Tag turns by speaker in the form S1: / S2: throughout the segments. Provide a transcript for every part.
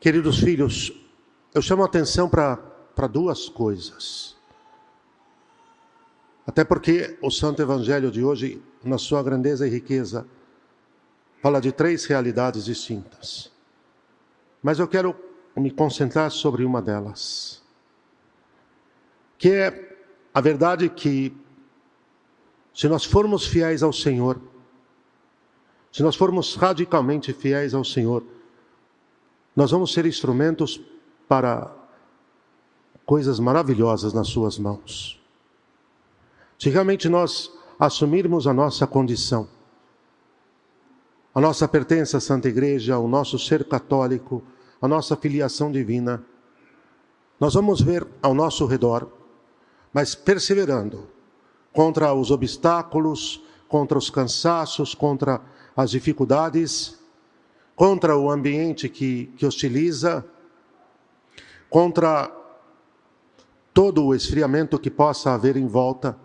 S1: Queridos filhos, eu chamo a atenção para duas coisas. Até porque o Santo Evangelho de hoje, na sua grandeza e riqueza, fala de três realidades distintas. Mas eu quero me concentrar sobre uma delas, que é a verdade que, se nós formos fiéis ao Senhor, se nós formos radicalmente fiéis ao Senhor, nós vamos ser instrumentos para coisas maravilhosas nas Suas mãos. Se realmente nós assumirmos a nossa condição, a nossa pertença à Santa Igreja, o nosso ser católico, a nossa filiação divina, nós vamos ver ao nosso redor, mas perseverando contra os obstáculos, contra os cansaços, contra as dificuldades, contra o ambiente que, que hostiliza, contra todo o esfriamento que possa haver em volta,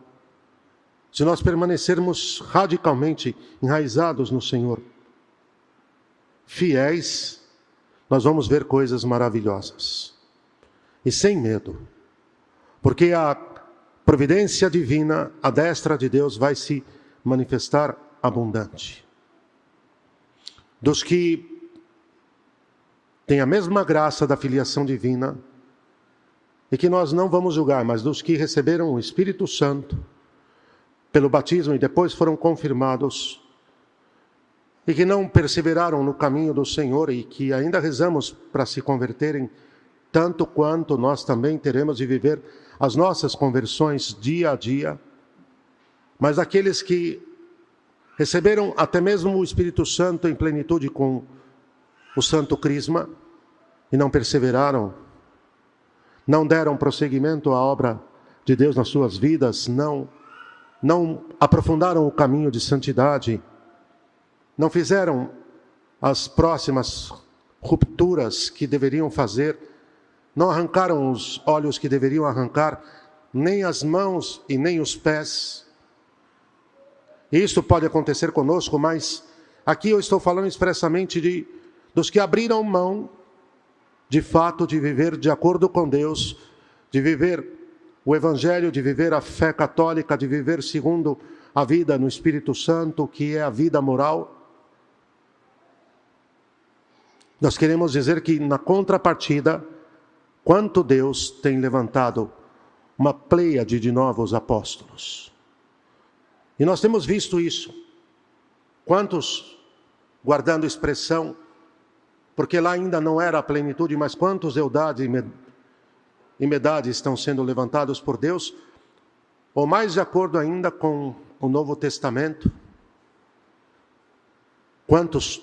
S1: se nós permanecermos radicalmente enraizados no Senhor, fiéis, nós vamos ver coisas maravilhosas. E sem medo, porque a providência divina, a destra de Deus vai se manifestar abundante dos que têm a mesma graça da filiação divina, e que nós não vamos julgar, mas dos que receberam o Espírito Santo pelo batismo e depois foram confirmados, e que não perseveraram no caminho do Senhor e que ainda rezamos para se converterem, tanto quanto nós também teremos de viver as nossas conversões dia a dia, mas aqueles que Receberam até mesmo o Espírito Santo em plenitude com o Santo Crisma e não perseveraram, não deram prosseguimento à obra de Deus nas suas vidas, não não aprofundaram o caminho de santidade, não fizeram as próximas rupturas que deveriam fazer, não arrancaram os olhos que deveriam arrancar, nem as mãos e nem os pés isso pode acontecer conosco, mas aqui eu estou falando expressamente de dos que abriram mão de fato de viver de acordo com Deus, de viver o evangelho, de viver a fé católica, de viver segundo a vida no Espírito Santo, que é a vida moral. Nós queremos dizer que na contrapartida, quanto Deus tem levantado uma pleiade de novos apóstolos. E nós temos visto isso. Quantos, guardando expressão, porque lá ainda não era a plenitude, mas quantos eudade e medade estão sendo levantados por Deus, ou mais de acordo ainda com o Novo Testamento, quantos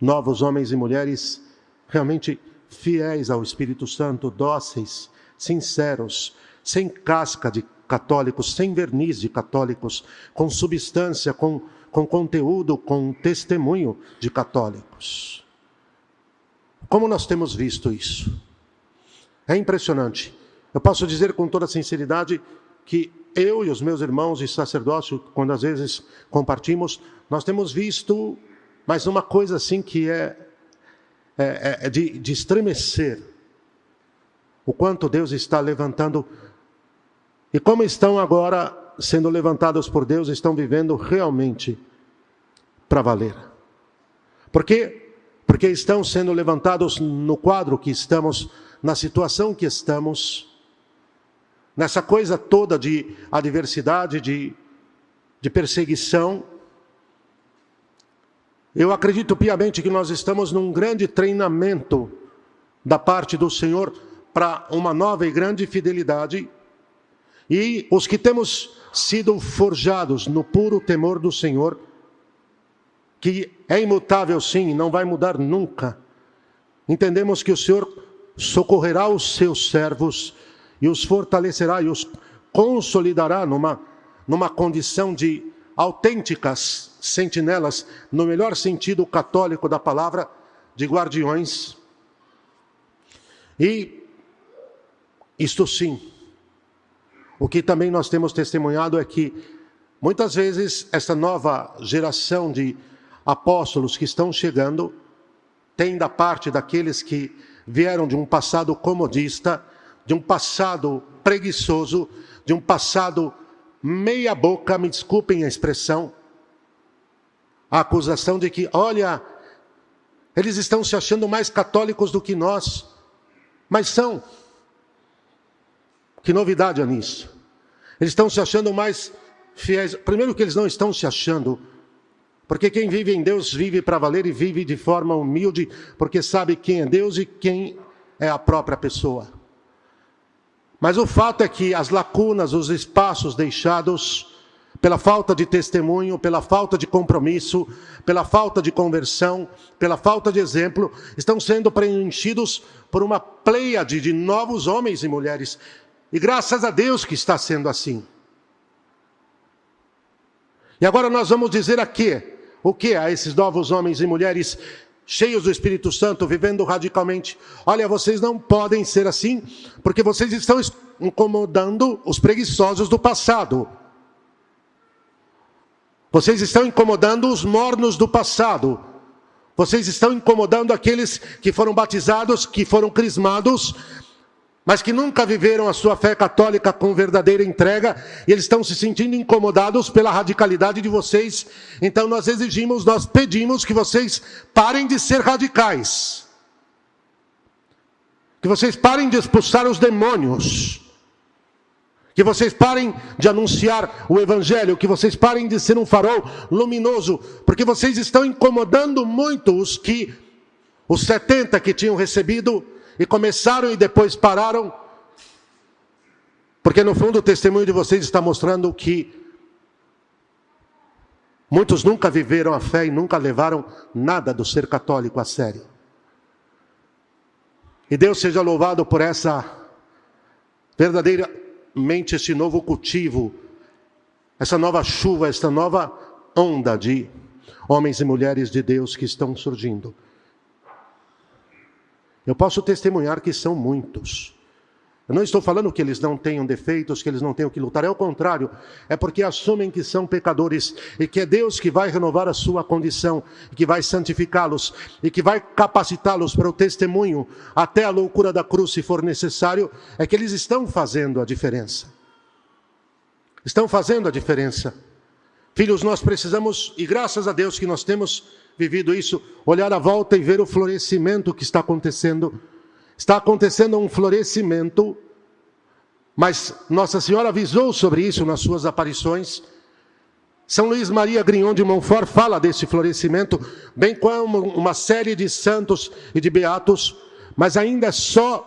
S1: novos homens e mulheres realmente fiéis ao Espírito Santo, dóceis, sinceros, sem casca de católicos, sem verniz de católicos, com substância, com, com conteúdo, com testemunho de católicos. Como nós temos visto isso? É impressionante. Eu posso dizer com toda sinceridade que eu e os meus irmãos de sacerdócio, quando às vezes compartimos, nós temos visto, mas uma coisa assim que é, é, é, é de, de estremecer o quanto Deus está levantando e como estão agora sendo levantados por Deus, estão vivendo realmente para valer. Por quê? Porque estão sendo levantados no quadro que estamos, na situação que estamos, nessa coisa toda de adversidade, de, de perseguição. Eu acredito piamente que nós estamos num grande treinamento da parte do Senhor para uma nova e grande fidelidade e os que temos sido forjados no puro temor do Senhor, que é imutável sim, não vai mudar nunca. Entendemos que o Senhor socorrerá os seus servos e os fortalecerá e os consolidará numa, numa condição de autênticas sentinelas, no melhor sentido católico da palavra, de guardiões. E isto sim, o que também nós temos testemunhado é que muitas vezes essa nova geração de apóstolos que estão chegando tem da parte daqueles que vieram de um passado comodista, de um passado preguiçoso, de um passado meia boca, me desculpem a expressão, a acusação de que, olha, eles estão se achando mais católicos do que nós, mas são. Que novidade há nisso? Eles estão se achando mais fiéis. Primeiro, que eles não estão se achando, porque quem vive em Deus vive para valer e vive de forma humilde, porque sabe quem é Deus e quem é a própria pessoa. Mas o fato é que as lacunas, os espaços deixados pela falta de testemunho, pela falta de compromisso, pela falta de conversão, pela falta de exemplo, estão sendo preenchidos por uma pleiade de novos homens e mulheres. E graças a Deus que está sendo assim. E agora nós vamos dizer aqui o que a esses novos homens e mulheres cheios do Espírito Santo, vivendo radicalmente. Olha, vocês não podem ser assim, porque vocês estão incomodando os preguiçosos do passado. Vocês estão incomodando os mornos do passado. Vocês estão incomodando aqueles que foram batizados, que foram crismados, mas que nunca viveram a sua fé católica com verdadeira entrega, e eles estão se sentindo incomodados pela radicalidade de vocês. Então nós exigimos, nós pedimos que vocês parem de ser radicais. Que vocês parem de expulsar os demônios. Que vocês parem de anunciar o Evangelho, que vocês parem de ser um farol luminoso, porque vocês estão incomodando muito os que, os 70 que tinham recebido e começaram e depois pararam. Porque no fundo o testemunho de vocês está mostrando que muitos nunca viveram a fé e nunca levaram nada do ser católico a sério. E Deus seja louvado por essa verdadeiramente esse novo cultivo, essa nova chuva, essa nova onda de homens e mulheres de Deus que estão surgindo. Eu posso testemunhar que são muitos. Eu não estou falando que eles não tenham defeitos, que eles não tenham que lutar, é o contrário. É porque assumem que são pecadores e que é Deus que vai renovar a sua condição, que vai santificá-los e que vai capacitá-los para o testemunho até a loucura da cruz, se for necessário. É que eles estão fazendo a diferença. Estão fazendo a diferença. Filhos, nós precisamos, e graças a Deus que nós temos vivido isso, olhar à volta e ver o florescimento que está acontecendo. Está acontecendo um florescimento, mas Nossa Senhora avisou sobre isso nas suas aparições. São Luís Maria Grignon de Montfort fala desse florescimento, bem como uma série de santos e de beatos, mas ainda é só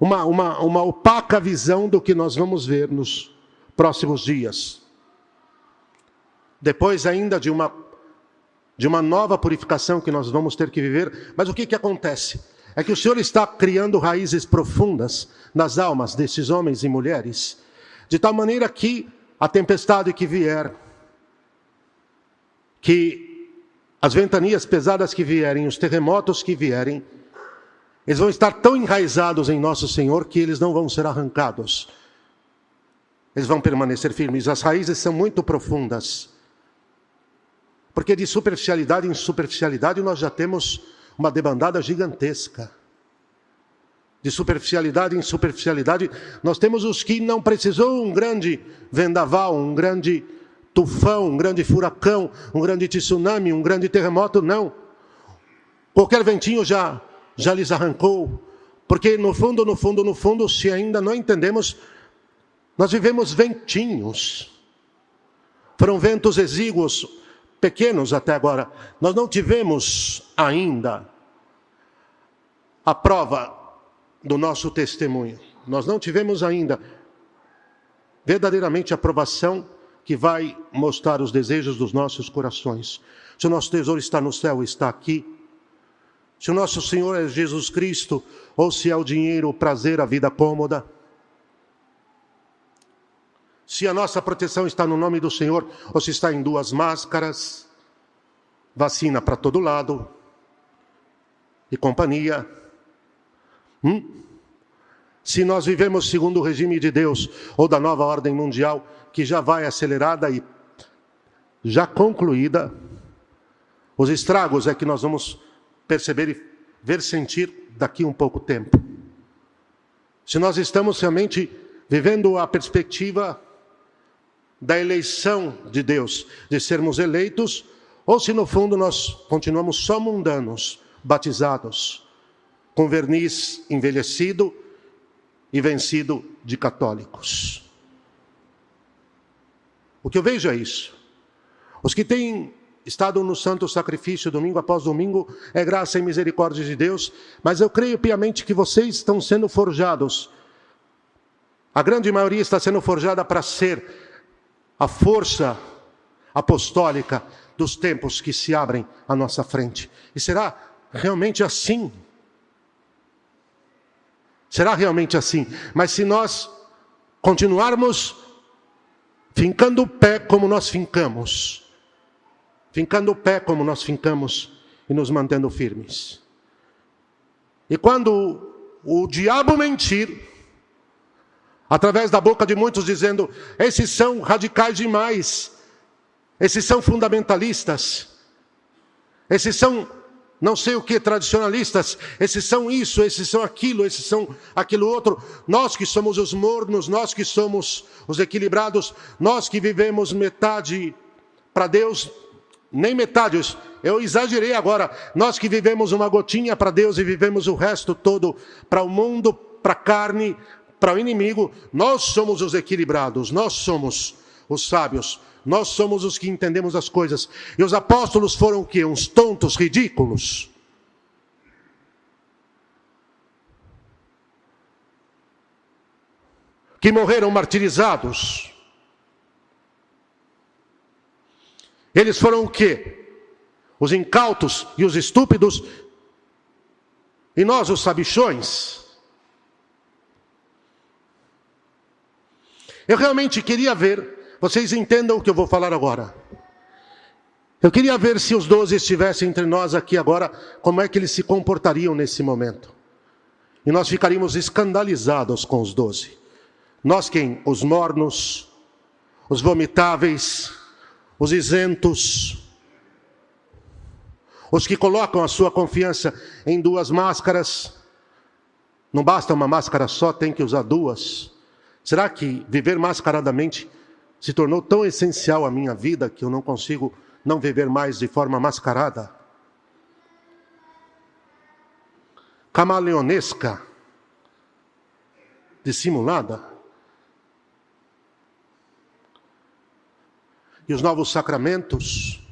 S1: uma, uma, uma opaca visão do que nós vamos ver nos próximos dias. Depois ainda de uma de uma nova purificação que nós vamos ter que viver. Mas o que, que acontece? É que o Senhor está criando raízes profundas nas almas desses homens e mulheres, de tal maneira que a tempestade que vier, que as ventanias pesadas que vierem, os terremotos que vierem, eles vão estar tão enraizados em nosso Senhor que eles não vão ser arrancados. Eles vão permanecer firmes. As raízes são muito profundas. Porque de superficialidade em superficialidade nós já temos uma debandada gigantesca. De superficialidade em superficialidade, nós temos os que não precisou um grande vendaval, um grande tufão, um grande furacão, um grande tsunami, um grande terremoto, não. Qualquer ventinho já já lhes arrancou, porque no fundo, no fundo, no fundo, se ainda não entendemos, nós vivemos ventinhos. Foram ventos exíguos, pequenos até agora. Nós não tivemos ainda a prova do nosso testemunho. Nós não tivemos ainda verdadeiramente a aprovação que vai mostrar os desejos dos nossos corações. Se o nosso tesouro está no céu, está aqui. Se o nosso Senhor é Jesus Cristo, ou se é o dinheiro, o prazer, a vida cômoda se a nossa proteção está no nome do Senhor ou se está em duas máscaras, vacina para todo lado e companhia. Hum? Se nós vivemos segundo o regime de Deus ou da nova ordem mundial, que já vai acelerada e já concluída, os estragos é que nós vamos perceber e ver sentir daqui um pouco tempo. Se nós estamos realmente vivendo a perspectiva da eleição de Deus, de sermos eleitos, ou se no fundo nós continuamos só mundanos, batizados, com verniz envelhecido e vencido de católicos. O que eu vejo é isso. Os que têm estado no santo sacrifício domingo após domingo é graça e misericórdia de Deus, mas eu creio piamente que vocês estão sendo forjados. A grande maioria está sendo forjada para ser a força apostólica dos tempos que se abrem à nossa frente. E será realmente assim? Será realmente assim? Mas se nós continuarmos fincando o pé como nós fincamos, fincando o pé como nós fincamos e nos mantendo firmes. E quando o diabo mentir, através da boca de muitos dizendo: esses são radicais demais, esses são fundamentalistas, esses são não sei o que tradicionalistas, esses são isso, esses são aquilo, esses são aquilo outro. Nós que somos os mornos, nós que somos os equilibrados, nós que vivemos metade para Deus, nem metade, eu exagerei agora. Nós que vivemos uma gotinha para Deus e vivemos o resto todo para o mundo, para a carne, para o inimigo, nós somos os equilibrados, nós somos os sábios, nós somos os que entendemos as coisas. E os apóstolos foram o quê? Uns tontos ridículos. Que morreram martirizados. Eles foram o quê? Os incautos e os estúpidos, e nós os sabichões. Eu realmente queria ver, vocês entendam o que eu vou falar agora. Eu queria ver se os doze estivessem entre nós aqui agora, como é que eles se comportariam nesse momento. E nós ficaríamos escandalizados com os doze. Nós quem? Os mornos, os vomitáveis, os isentos, os que colocam a sua confiança em duas máscaras. Não basta uma máscara só, tem que usar duas. Será que viver mascaradamente se tornou tão essencial à minha vida que eu não consigo não viver mais de forma mascarada? Camaleonesca, dissimulada. e os novos sacramentos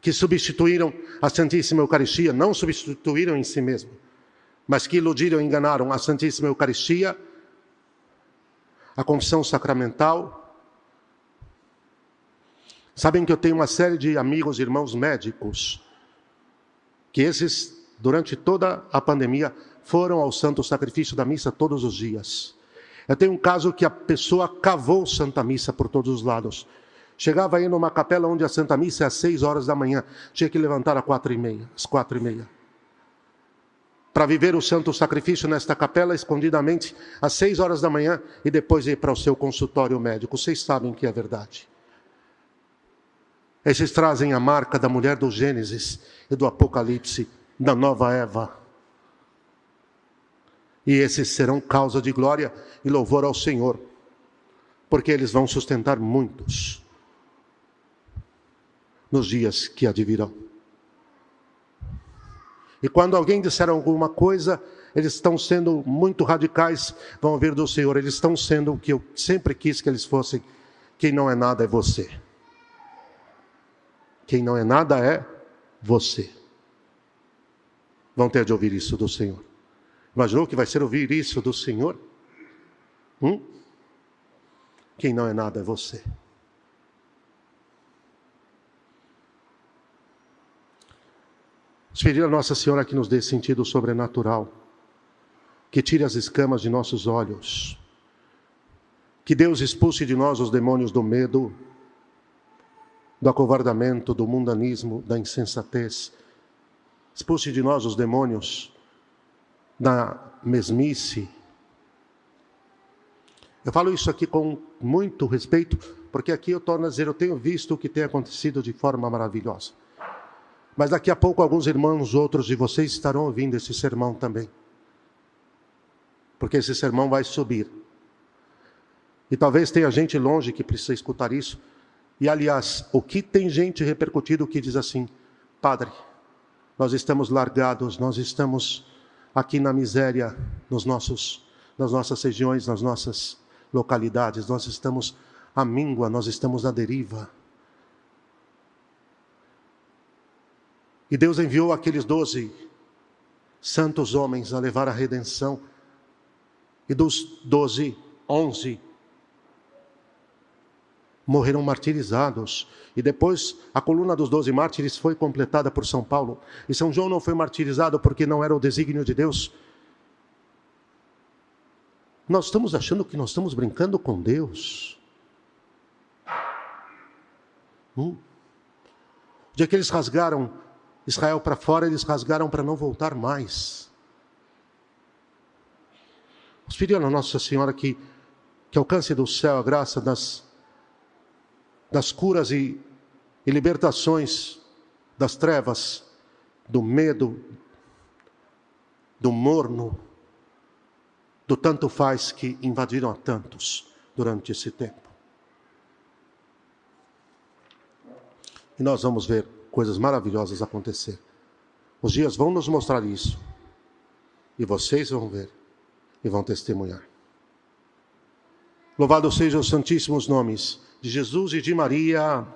S1: que substituíram a Santíssima Eucaristia, não substituíram em si mesmo, mas que iludiram e enganaram a Santíssima Eucaristia, a confissão sacramental. Sabem que eu tenho uma série de amigos, irmãos médicos, que esses, durante toda a pandemia, foram ao santo sacrifício da missa todos os dias. Eu tenho um caso que a pessoa cavou Santa Missa por todos os lados. Chegava aí numa capela onde a Santa Missa é às seis horas da manhã, tinha que levantar às quatro e meia, às quatro e meia. Para viver o santo sacrifício nesta capela, escondidamente, às seis horas da manhã, e depois ir para o seu consultório médico. Vocês sabem que é verdade. Esses trazem a marca da mulher do Gênesis e do Apocalipse, da nova Eva. E esses serão causa de glória e louvor ao Senhor, porque eles vão sustentar muitos nos dias que advirão. E quando alguém disser alguma coisa, eles estão sendo muito radicais, vão ouvir do Senhor, eles estão sendo o que eu sempre quis que eles fossem. Quem não é nada é você. Quem não é nada é você. Vão ter de ouvir isso do Senhor. Imaginou que vai ser ouvir isso do Senhor? Hum? Quem não é nada é você. Pedir a Nossa Senhora que nos dê sentido sobrenatural, que tire as escamas de nossos olhos, que Deus expulse de nós os demônios do medo, do acovardamento, do mundanismo, da insensatez. Expulse de nós os demônios da mesmice. Eu falo isso aqui com muito respeito, porque aqui eu torno a dizer, eu tenho visto o que tem acontecido de forma maravilhosa. Mas daqui a pouco alguns irmãos, outros de vocês estarão ouvindo esse sermão também. Porque esse sermão vai subir. E talvez tenha gente longe que precisa escutar isso. E aliás, o que tem gente repercutido que diz assim: Padre, nós estamos largados, nós estamos aqui na miséria, nos nossos, nas nossas regiões, nas nossas localidades, nós estamos à míngua, nós estamos à deriva. E Deus enviou aqueles doze santos homens a levar a redenção. E dos doze, onze morreram martirizados. E depois a coluna dos doze mártires foi completada por São Paulo. E São João não foi martirizado porque não era o desígnio de Deus. Nós estamos achando que nós estamos brincando com Deus. Hum? O dia que eles rasgaram Israel para fora, eles rasgaram para não voltar mais. Nós pedimos a Nossa Senhora que, que alcance do céu a graça das, das curas e, e libertações das trevas, do medo, do morno, do tanto faz que invadiram a tantos durante esse tempo. E nós vamos ver coisas maravilhosas acontecer. Os dias vão nos mostrar isso. E vocês vão ver e vão testemunhar. Louvado sejam os santíssimos nomes de Jesus e de Maria.